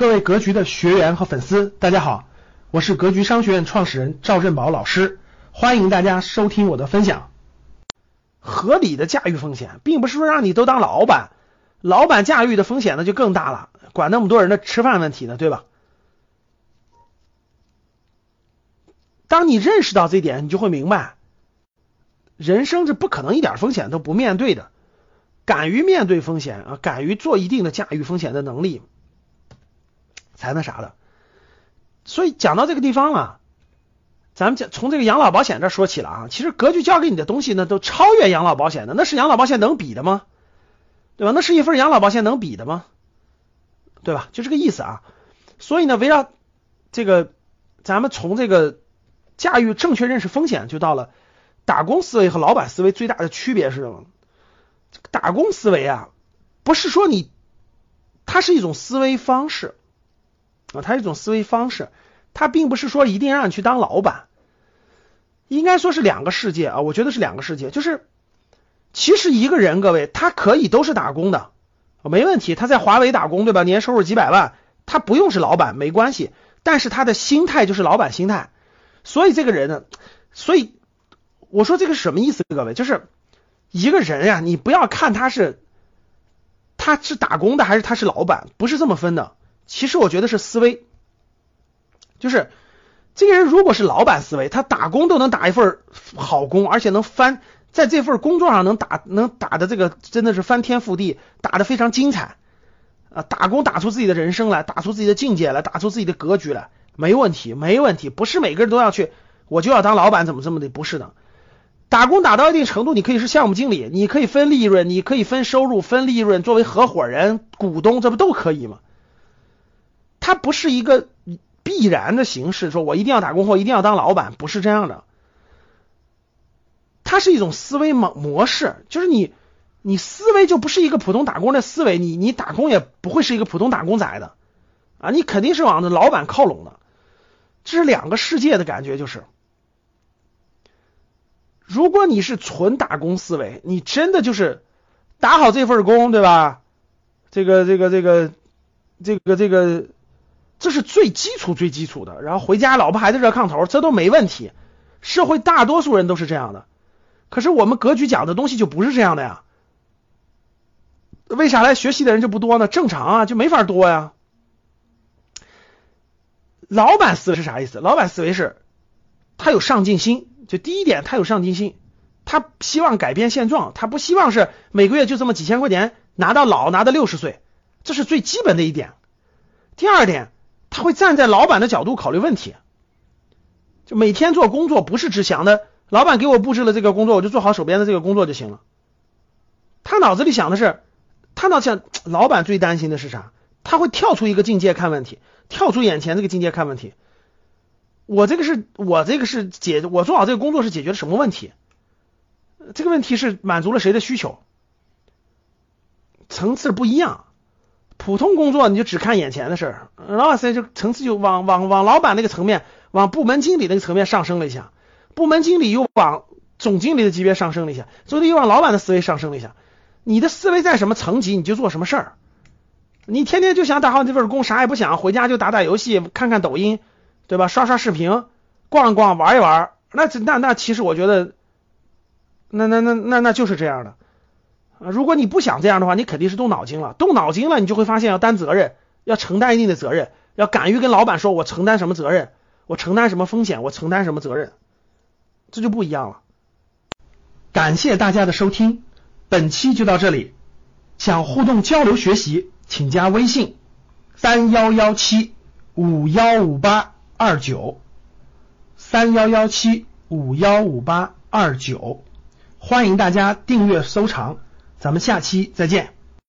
各位格局的学员和粉丝，大家好，我是格局商学院创始人赵振宝老师，欢迎大家收听我的分享。合理的驾驭风险，并不是说让你都当老板，老板驾驭的风险呢就更大了，管那么多人的吃饭问题呢，对吧？当你认识到这点，你就会明白，人生是不可能一点风险都不面对的。敢于面对风险啊，敢于做一定的驾驭风险的能力，才那啥的。所以讲到这个地方啊，咱们讲从这个养老保险这说起了啊。其实格局教给你的东西呢，都超越养老保险的。那是养老保险能比的吗？对吧？那是一份养老保险能比的吗？对吧？就这个意思啊。所以呢，围绕这个，咱们从这个驾驭正确认识风险，就到了打工思维和老板思维最大的区别是什么？打工思维啊，不是说你，它是一种思维方式啊，它是一种思维方式，它并不是说一定让你去当老板，应该说是两个世界啊，我觉得是两个世界。就是其实一个人，各位他可以都是打工的，没问题，他在华为打工对吧？年收入几百万，他不用是老板没关系，但是他的心态就是老板心态，所以这个人呢，所以我说这个是什么意思，各位就是。一个人呀，你不要看他是他是打工的还是他是老板，不是这么分的。其实我觉得是思维，就是这个人如果是老板思维，他打工都能打一份好工，而且能翻在这份工作上能打能打的这个真的是翻天覆地，打的非常精彩啊！打工打出自己的人生来，打出自己的境界来，打出自己的格局来，没问题，没问题。不是每个人都要去，我就要当老板，怎么这么的？不是的。打工打到一定程度，你可以是项目经理，你可以分利润，你可以分收入、分利润，作为合伙人、股东，这不都可以吗？它不是一个必然的形式，说我一定要打工或一定要当老板，不是这样的。它是一种思维模模式，就是你你思维就不是一个普通打工的思维，你你打工也不会是一个普通打工仔的啊，你肯定是往着老板靠拢的，这是两个世界的感觉，就是。如果你是纯打工思维，你真的就是打好这份工，对吧？这个这个这个这个这个，这是最基础最基础的。然后回家老婆孩子热炕头，这都没问题。社会大多数人都是这样的。可是我们格局讲的东西就不是这样的呀。为啥来学习的人就不多呢？正常啊，就没法多呀。老板思维是啥意思？老板思维是他有上进心。就第一点，他有上进心，他希望改变现状，他不希望是每个月就这么几千块钱拿到老，拿到六十岁，这是最基本的一点。第二点，他会站在老板的角度考虑问题，就每天做工作不是只想的，老板给我布置了这个工作，我就做好手边的这个工作就行了。他脑子里想的是，他脑想，老板最担心的是啥？他会跳出一个境界看问题，跳出眼前这个境界看问题。我这个是我这个是解我做好这个工作是解决了什么问题？这个问题是满足了谁的需求？层次不一样。普通工作你就只看眼前的事儿，老板就层次就往往往老板那个层面，往部门经理那个层面上升了一下，部门经理又往总经理的级别上升了一下，总经理又往老板的思维上升了一下。你的思维在什么层级，你就做什么事儿。你天天就想打好这份工，啥也不想，回家就打打游戏，看看抖音。对吧？刷刷视频，逛一逛，玩一玩，那那那其实我觉得，那那那那那就是这样的。如果你不想这样的话，你肯定是动脑筋了。动脑筋了，你就会发现要担责任，要承担一定的责任，要敢于跟老板说，我承担什么责任，我承担什么风险，我承担什么责任，这就不一样了。感谢大家的收听，本期就到这里。想互动交流学习，请加微信三幺幺七五幺五八。二九三幺幺七五幺五八二九，欢迎大家订阅收藏，咱们下期再见。